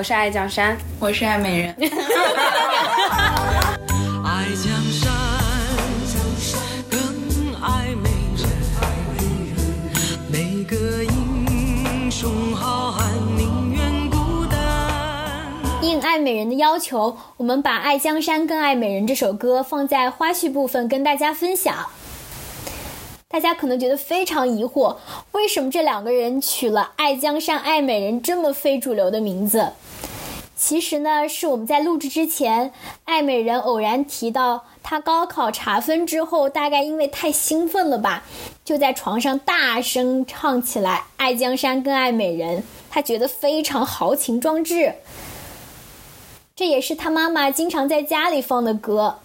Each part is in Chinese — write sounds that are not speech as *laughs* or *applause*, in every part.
我是爱江山，我是爱美人。*laughs* 爱江山更爱美人，每个英雄好汉宁愿孤单。应爱美人的要求，我们把《爱江山更爱美人》这首歌放在花絮部分跟大家分享。大家可能觉得非常疑惑，为什么这两个人取了“爱江山”“爱美人”这么非主流的名字？其实呢，是我们在录制之前，爱美人偶然提到她高考查分之后，大概因为太兴奋了吧，就在床上大声唱起来“爱江山更爱美人”，她觉得非常豪情壮志。这也是她妈妈经常在家里放的歌。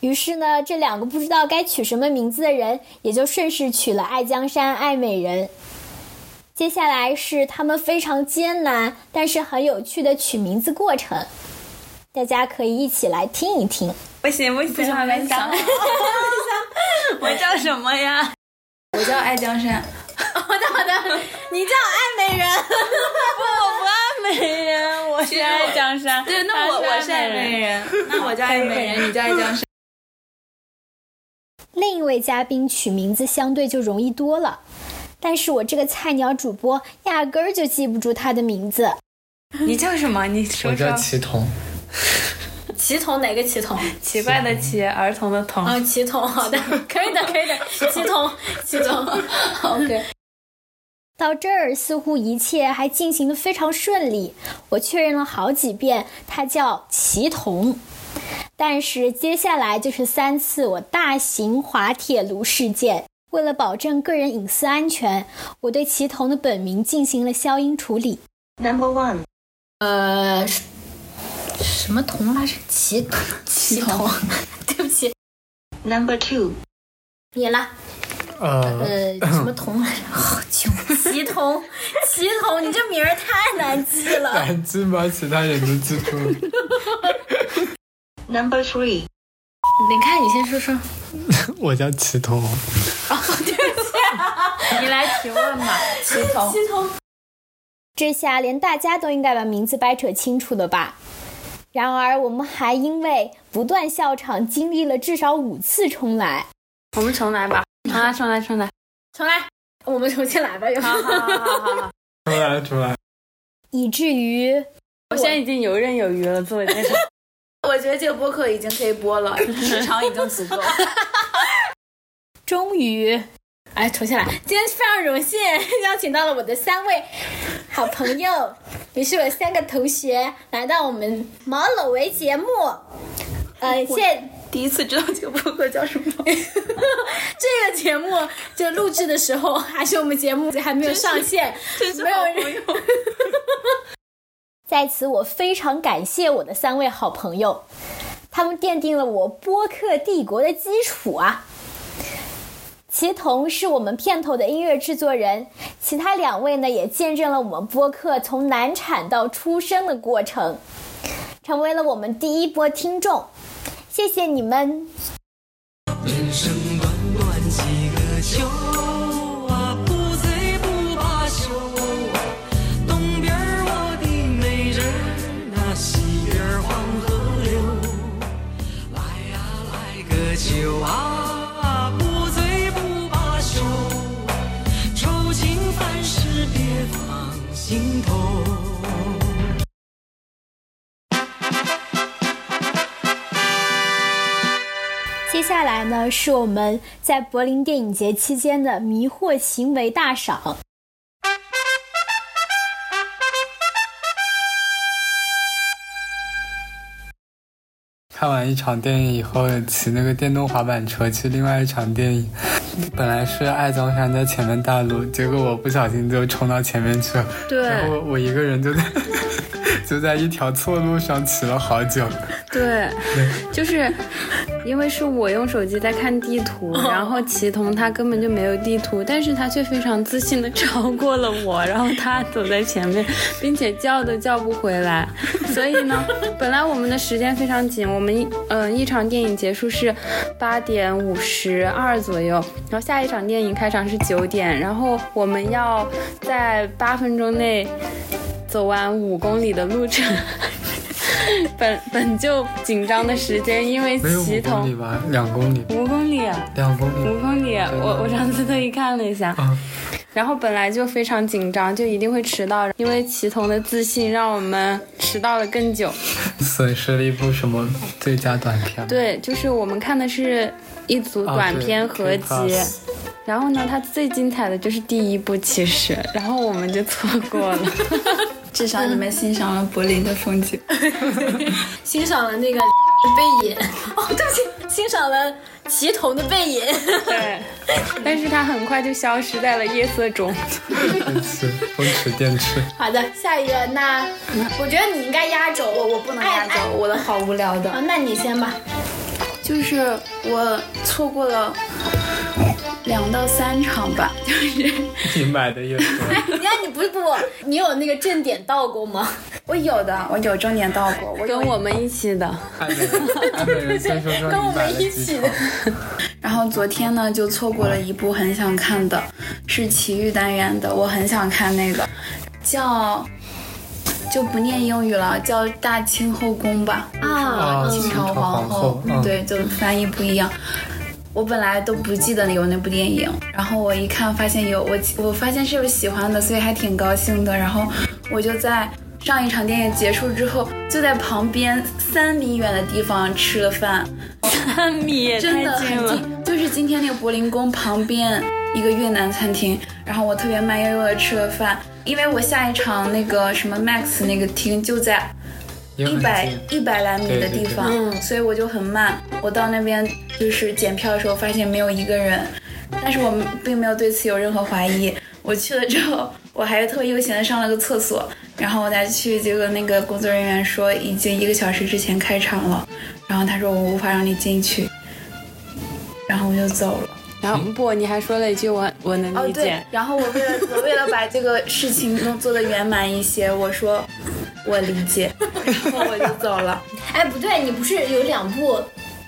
于是呢，这两个不知道该取什么名字的人，也就顺势取了“爱江山爱美人”。接下来是他们非常艰难，但是很有趣的取名字过程，大家可以一起来听一听。不行不行，还没想好，*laughs* 我叫什么呀？我叫爱江山。好的好的，你叫爱美人。不，我不爱美人，我是爱江山。对，那我我是爱美人，那我叫爱美人，*laughs* 你叫爱江山。另一位嘉宾取名字相对就容易多了，但是我这个菜鸟主播压根儿就记不住他的名字。你叫什么？你说说。我叫祁同。祁同哪个祁同？奇怪的奇，儿童的童。啊，祁同，好的，可以的，可以的。*laughs* 祁同，祁同，OK。到这儿似乎一切还进行的非常顺利，我确认了好几遍，他叫祁同。但是接下来就是三次我大型滑铁卢事件。为了保证个人隐私安全，我对齐同的本名进行了消音处理。Number one，呃，什么同来着？祁同，祁同，对不起。Number two，你了。呃，什么同来着？好久。祁同，*laughs* 祁同，你这名儿太难记了。难记吗？其他人都记住了。Number three，你看，你先说说。*laughs* 我叫祁同。哦，对不起，你来提问吧，*laughs* 祁同。祁同。这下连大家都应该把名字掰扯清楚了吧？然而，我们还因为不断笑场，经历了至少五次重来。我们重来吧。重来，重来，重来，重来。我们重新来吧。好好好好好。重来，重来。以至于，我现在已经游刃有余了，自我介绍。*laughs* 我觉得这个播客已经可以播了，时长已经足够。*laughs* 终于，哎，重新来！今天非常荣幸邀请到了我的三位好朋友，也是我三个同学，来到我们毛搂维节目。呃，现第一次知道这个播客叫什么。*laughs* 这个节目就录制的时候，还是我们节目还没有上线，没有人。*laughs* 在此，我非常感谢我的三位好朋友，他们奠定了我播客帝国的基础啊。齐同是我们片头的音乐制作人，其他两位呢也见证了我们播客从难产到出生的过程，成为了我们第一波听众，谢谢你们。人生心头。接下来呢，是我们在柏林电影节期间的迷惑行为大赏。看完一场电影以后，骑那个电动滑板车去另外一场电影。本来是爱江山在前面带路，结果我不小心就冲到前面去了。对，然后我一个人就在就在一条错路上骑了好久。对，就是。因为是我用手机在看地图，然后祁同他根本就没有地图，但是他却非常自信的超过了我，然后他走在前面，并且叫都叫不回来。所以呢，本来我们的时间非常紧，我们一嗯一场电影结束是八点五十二左右，然后下一场电影开场是九点，然后我们要在八分钟内。走完五公里的路程。*laughs* 本本就紧张的时间，因为齐同公里吧，两公里，五公里，两公里，五公里，我我上次特意看了一下，然后本来就非常紧张，就一定会迟到，因为齐同的自信让我们迟到了更久，*laughs* 损失了一部什么最佳短片？对，就是我们看的是一组短片合集，然后呢，它最精彩的就是第一部，其实，然后我们就错过了。*laughs* 至少你们欣赏了柏林的风景，*laughs* 欣赏了那个 *laughs* 背影。哦，对不起，欣赏了齐同的背影。对，但是它很快就消失在了夜色中。是风驰电掣。好的，下一个，那我觉得你应该压轴，我我不能压轴，我的好无聊的。啊，那你先吧。就是我错过了。两到三场吧，就是 *laughs* 你买的也多。你看，你不不，你有那个正点到过吗？我有的，我有正点到过，我跟我们一起的。*laughs* 跟我们一起的。*laughs* 然后昨天呢，就错过了一部很想看的，是奇遇单元的，我很想看那个，叫就不念英语了，叫《大清后宫》吧。啊，清朝皇后，对，就翻译不一样。我本来都不记得有那部电影，然后我一看发现有我，我发现是有喜欢的，所以还挺高兴的。然后我就在上一场电影结束之后，就在旁边三米远的地方吃了饭。三米真的很近，就是今天那个柏林宫旁边一个越南餐厅。然后我特别慢悠悠的吃了饭，因为我下一场那个什么 Max 那个厅就在。一百一百来米的地方，所以我就很慢。我到那边就是检票的时候，发现没有一个人，但是我们并没有对此有任何怀疑。我去了之后，我还特悠闲的上了个厕所，然后我再去，结果那个工作人员说已经一个小时之前开场了，然后他说我无法让你进去，然后我就走了。然后不，你还说了一句我我能理解。然后我为了我为了把这个事情能做得圆满一些，我说我理解，然后我就走了。哎，不对，你不是有两部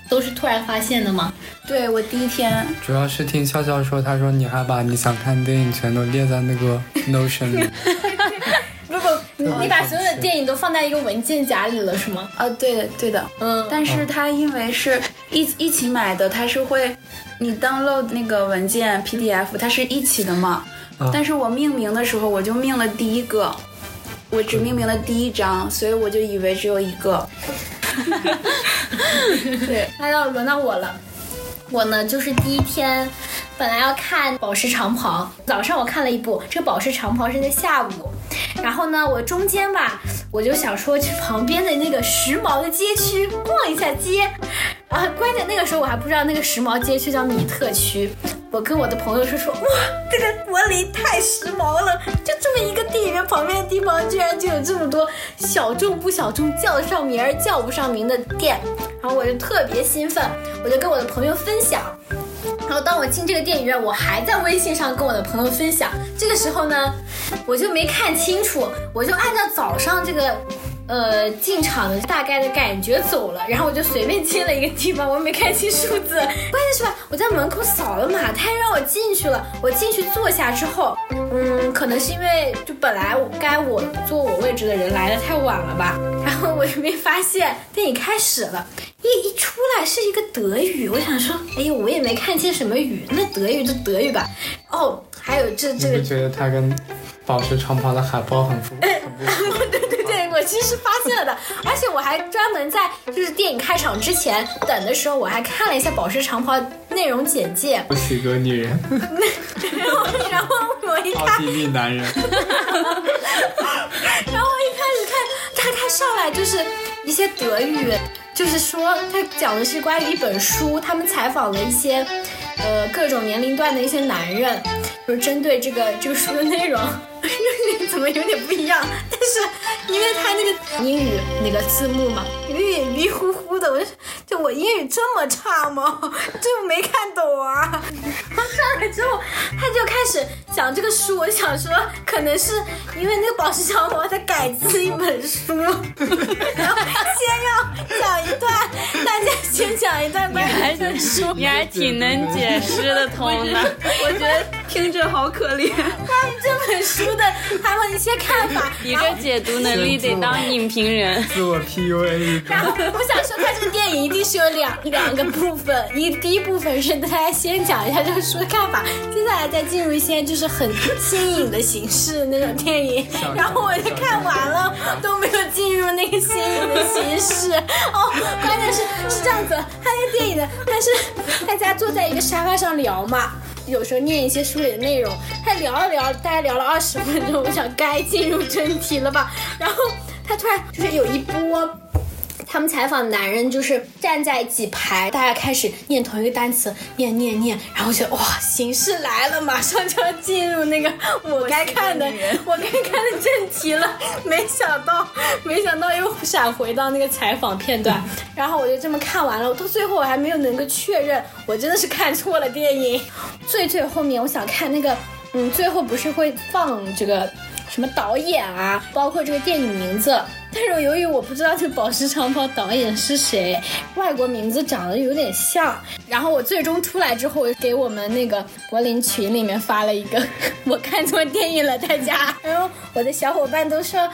都是突然发现的吗？对，我第一天主要是听笑笑说，他说你还把你想看电影全都列在那个 *laughs* Notion 里。*laughs* 不不，*laughs* 你把所有的电影都放在一个文件夹里了是吗？啊，对的对的，嗯。但是它因为是一一起买的，它是会。你 download 那个文件 PDF，它是一起的嘛？但是我命名的时候，我就命了第一个，我只命名了第一张，所以我就以为只有一个。*laughs* 对，那要轮到我了。我呢，就是第一天，本来要看《宝石长袍》，早上我看了一部，这个《宝石长袍》是在下午。然后呢，我中间吧，我就想说去旁边的那个时髦的街区逛一下街。啊，关键那个时候我还不知道那个时髦街区叫米特区。我跟我的朋友说说，哇，这个柏林太时髦了，就这么一个电影院旁边的地方，居然就有这么多小众不小众、叫得上名儿叫不上名的店。然后我就特别兴奋，我就跟我的朋友分享。然后当我进这个电影院，我还在微信上跟我的朋友分享。这个时候呢，我就没看清楚，我就按照早上这个。呃，进场的大概的感觉走了，然后我就随便进了一个地方，我没看清数字。*laughs* 关键是吧，我在门口扫了码，他让我进去了。我进去坐下之后，嗯，可能是因为就本来该我坐我位置的人来的太晚了吧，*laughs* 然后我就没发现电影开始了，一一出来是一个德语，我想说，哎呦，我也没看清什么语，那德语就德语吧。哦，还有这这个，觉得他跟宝石长袍的海报很符？*laughs* 对对对，我其实发现了的，*laughs* 而且我还专门在就是电影开场之前等的时候，我还看了一下宝石长袍内容简介。*laughs* 不喜个女人。然后然后我一看，奥地利男人。然后我一开始看他，他上来就是一些德语，就是说他讲的是关于一本书，他们采访了一些呃各种年龄段的一些男人。就是针对这个这个书的内容，*laughs* 怎么有点不一样？但是因为他那个英语那个字幕嘛，有点迷糊我就就我英语这么差吗？*laughs* 就没看懂啊。*laughs* 上来之后，他就开始讲这个书，我想说，可能是因为那个宝石长袍在改自一本书，*laughs* 然后先要讲一段大家先。讲一段关于这本书。你还挺能解释的通的。我觉得听着好可怜。关于这本书的他们一些看法，一个解读能力得当影评人。自我 PUA。然后我想说，他这个电影一定是有两 *laughs* 两个部分，一第一部分是大家先讲一下这个书的看法，接下来再进入一些就是很新颖的形式那种电影。然后我就看完了，都没有进入那个新颖的形式。*laughs* 哦，关键是是这样子，他那个电影的，但是大家坐在一个沙发上聊嘛，有时候念一些书里的内容，他聊了聊，大概聊了二十分钟，我想该进入正题了吧，然后他突然就是有一波。他们采访男人，就是站在几排，大家开始念同一个单词，念念念，然后觉得哇，形势来了，马上就要进入那个 *laughs* 我该看的，我该看的正题了。没想到，没想到又闪回到那个采访片段，然后我就这么看完了。到最后我还没有能够确认，我真的是看错了电影。最最后面，我想看那个，嗯，最后不是会放这个什么导演啊，包括这个电影名字。但是由于我不知道这个《宝石长袍》导演是谁，外国名字长得有点像，然后我最终出来之后，给我们那个柏林群里面发了一个，*laughs* 我看错电影了，大家。然后我的小伙伴都说，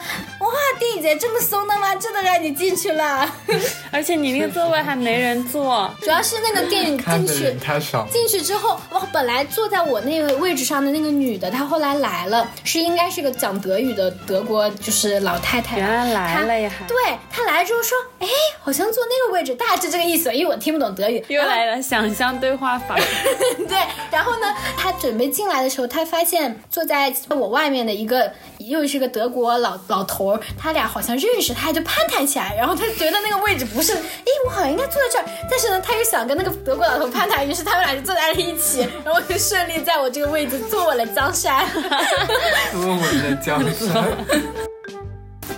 电影节这么松的吗？这都让你进去了。*laughs* 而且你那个座位还没人坐，主要是那个电影进去太少。进去之后，哇，本来坐在我那个位置上的那个女的，她后来来了，是应该是个讲德语的德国就是老太太。原来来。来了呀！对她来之后说：“哎，好像坐那个位置，大致这个意思。”因为我听不懂德语，又来了想象对话法。*laughs* 对，然后呢，她准备进来的时候，她发现坐在我外面的一个又是个德国老老头儿，他俩好像认识，他俩就攀谈起来。然后他觉得那个位置不是，哎，我好像应该坐在这儿。但是呢，他又想跟那个德国老头攀谈，于是他们俩就坐在了一起，然后就顺利在我这个位置坐稳了江山。坐稳了江山。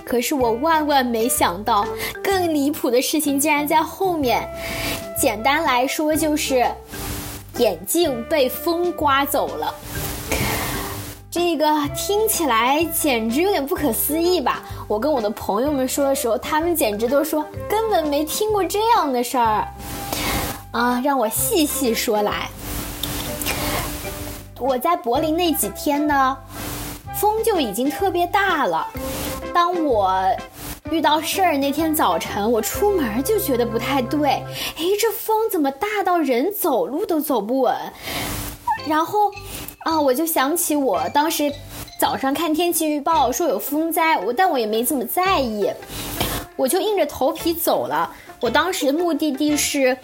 可是我万万没想到，更离谱的事情竟然在后面。简单来说就是，眼镜被风刮走了。这个听起来简直有点不可思议吧？我跟我的朋友们说的时候，他们简直都说根本没听过这样的事儿。啊，让我细细说来。我在柏林那几天呢，风就已经特别大了。当我遇到事儿那天早晨，我出门就觉得不太对。哎，这风怎么大到人走路都走不稳？然后，啊，我就想起我当时早上看天气预报说有风灾，我但我也没怎么在意，我就硬着头皮走了。我当时的目的地是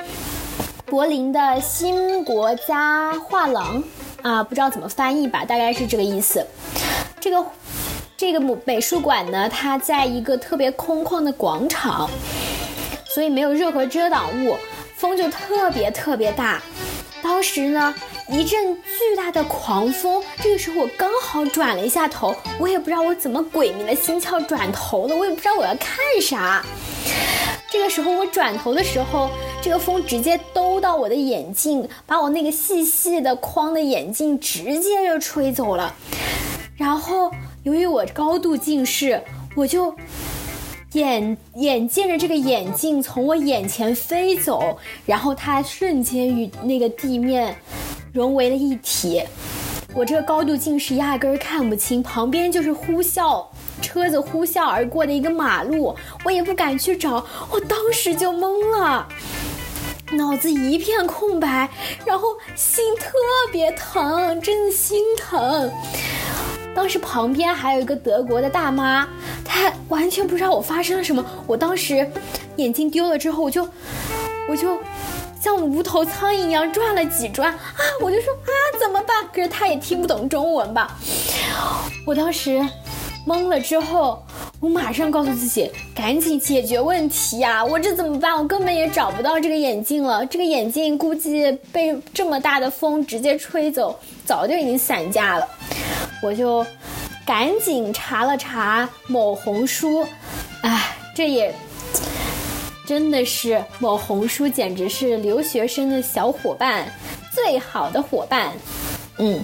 柏林的新国家画廊，啊，不知道怎么翻译吧，大概是这个意思。这个。这个美美术馆呢，它在一个特别空旷的广场，所以没有任何遮挡物，风就特别特别大。当时呢，一阵巨大的狂风，这个时候我刚好转了一下头，我也不知道我怎么鬼迷了心窍转头了，我也不知道我要看啥。这个时候我转头的时候，这个风直接兜到我的眼镜，把我那个细细的框的眼镜直接就吹走了，然后。由于我高度近视，我就眼眼见着这个眼镜从我眼前飞走，然后它瞬间与那个地面融为了一体。我这个高度近视压根儿看不清，旁边就是呼啸车子呼啸而过的一个马路，我也不敢去找，我当时就懵了，脑子一片空白，然后心特别疼，真的心疼。当时旁边还有一个德国的大妈，她完全不知道我发生了什么。我当时眼镜丢了之后，我就我就像无头苍蝇一样转了几转啊！我就说啊，怎么办？可是他也听不懂中文吧？我当时懵了之后，我马上告诉自己，赶紧解决问题呀！我这怎么办？我根本也找不到这个眼镜了。这个眼镜估计被这么大的风直接吹走，早就已经散架了。我就赶紧查了查某红书，哎，这也真的是某红书，简直是留学生的小伙伴，最好的伙伴。嗯，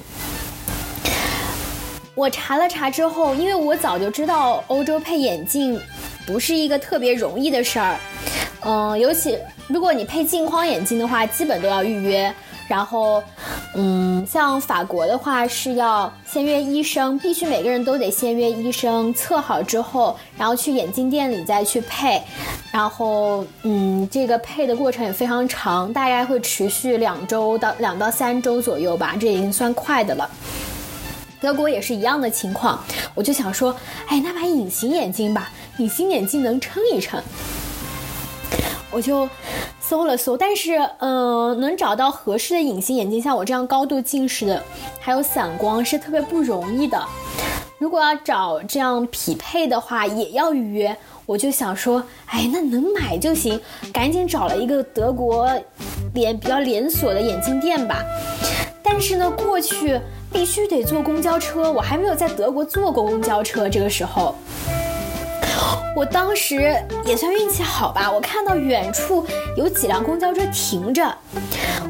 我查了查之后，因为我早就知道欧洲配眼镜不是一个特别容易的事儿。嗯，尤其如果你配镜框眼镜的话，基本都要预约。然后，嗯，像法国的话是要先约医生，必须每个人都得先约医生测好之后，然后去眼镜店里再去配。然后，嗯，这个配的过程也非常长，大概会持续两周到两到三周左右吧，这已经算快的了。德国也是一样的情况，我就想说，哎，那买隐形眼镜吧，隐形眼镜能撑一撑。我就搜了搜，但是，嗯，能找到合适的隐形眼镜，像我这样高度近视的，还有散光是特别不容易的。如果要找这样匹配的话，也要预约。我就想说，哎，那能买就行，赶紧找了一个德国连比较连锁的眼镜店吧。但是呢，过去必须得坐公交车，我还没有在德国坐过公交车，这个时候。我当时也算运气好吧，我看到远处有几辆公交车停着，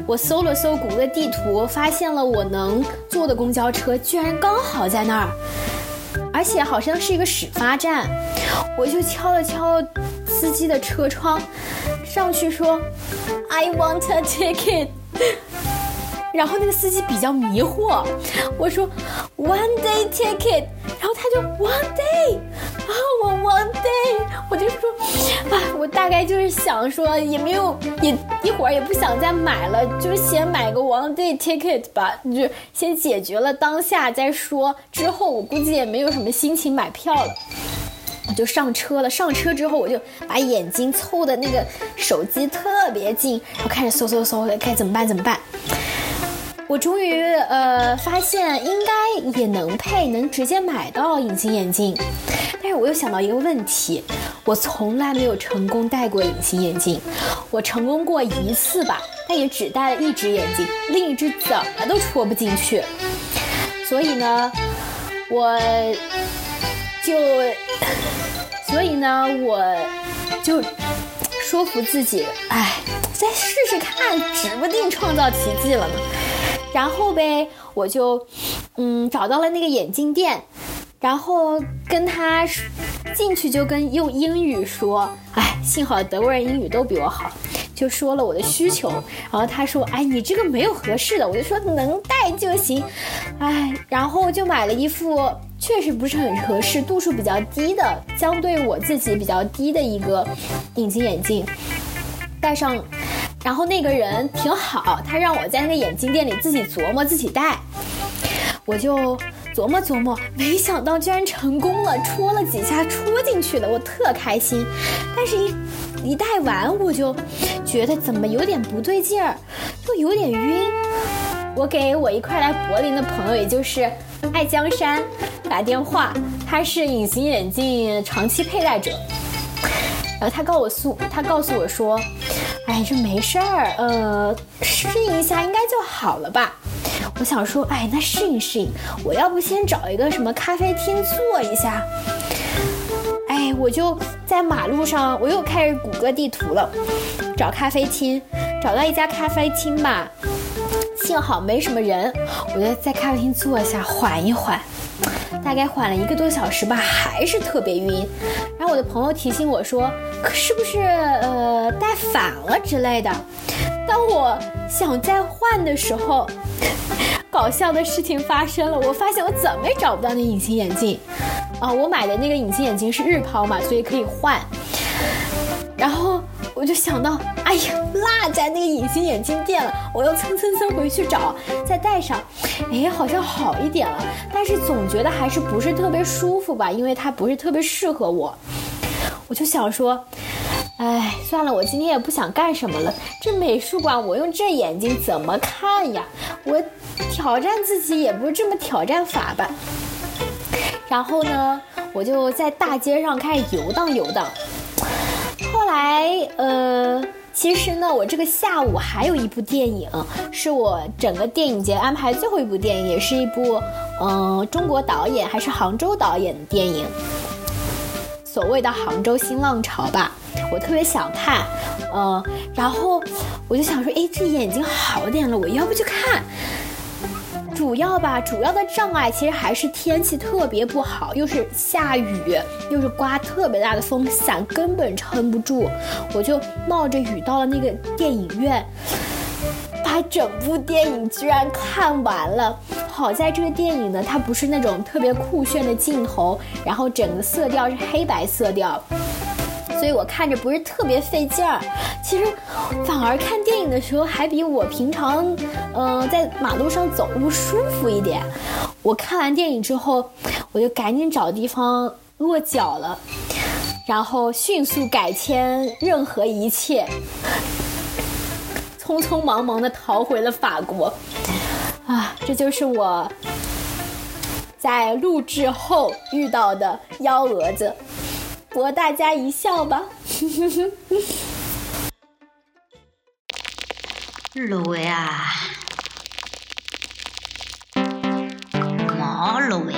我搜了搜谷歌地图，发现了我能坐的公交车居然刚好在那儿，而且好像是一个始发站，我就敲了敲司机的车窗，上去说，I want a ticket。然后那个司机比较迷惑，我说 one day ticket，然后他就 one day，啊我 one day，我就说，啊我大概就是想说也没有也一会儿也不想再买了，就是先买个 one day ticket 吧，就先解决了当下再说，之后我估计也没有什么心情买票了，我就上车了。上车之后我就把眼睛凑的那个手机特别近，然后开始搜搜搜，该怎么办怎么办。我终于呃发现应该也能配，能直接买到隐形眼镜，但是我又想到一个问题，我从来没有成功戴过隐形眼镜，我成功过一次吧，但也只戴了一只眼睛，另一只怎么都戳不进去，所以呢，我就，所以呢，我就说服自己，哎，再试试看，指不定创造奇迹了呢。然后呗，我就，嗯，找到了那个眼镜店，然后跟他进去就跟用英语说，哎，幸好德国人英语都比我好，就说了我的需求。然后他说，哎，你这个没有合适的，我就说能戴就行，哎，然后就买了一副确实不是很合适、度数比较低的，相对我自己比较低的一个隐形眼镜，戴上。然后那个人挺好，他让我在那个眼镜店里自己琢磨自己戴，我就琢磨琢磨，没想到居然成功了，戳了几下戳进去了，我特开心。但是，一一戴完我就觉得怎么有点不对劲儿，又有点晕。我给我一块来柏林的朋友，也就是爱江山打电话，他是隐形眼镜长期佩戴者，然后他告诉他告诉我说。哎，这没事儿，呃，适应一下应该就好了吧。我想说，哎，那适应适应，我要不先找一个什么咖啡厅坐一下？哎，我就在马路上，我又开始谷歌地图了，找咖啡厅，找到一家咖啡厅吧，幸好没什么人，我就在咖啡厅坐一下缓一缓。大概缓了一个多小时吧，还是特别晕。我的朋友提醒我说，可是不是呃戴反了之类的。当我想再换的时候，搞笑的事情发生了，我发现我怎么也找不到那隐形眼镜。啊，我买的那个隐形眼镜是日抛嘛，所以可以换。然后。我就想到，哎呀，落在那个隐形眼镜店了，我又蹭蹭蹭回去找，再戴上，哎，好像好一点了，但是总觉得还是不是特别舒服吧，因为它不是特别适合我。我就想说，哎，算了，我今天也不想干什么了。这美术馆我用这眼睛怎么看呀？我挑战自己也不是这么挑战法吧。然后呢，我就在大街上开始游荡游荡。后来，呃，其实呢，我这个下午还有一部电影，是我整个电影节安排最后一部电影，也是一部，嗯，中国导演还是杭州导演的电影，所谓的杭州新浪潮吧，我特别想看，嗯，然后我就想说，哎，这眼睛好点了，我要不去看？主要吧，主要的障碍其实还是天气特别不好，又是下雨，又是刮特别大的风，伞根本撑不住。我就冒着雨到了那个电影院，把整部电影居然看完了。好在这个电影呢，它不是那种特别酷炫的镜头，然后整个色调是黑白色调。所以我看着不是特别费劲儿，其实反而看电影的时候还比我平常，嗯，在马路上走路舒服一点。我看完电影之后，我就赶紧找地方落脚了，然后迅速改签任何一切，匆匆忙忙的逃回了法国。啊，这就是我在录制后遇到的幺蛾子。博大家一笑吧。卤味啊，毛卤味，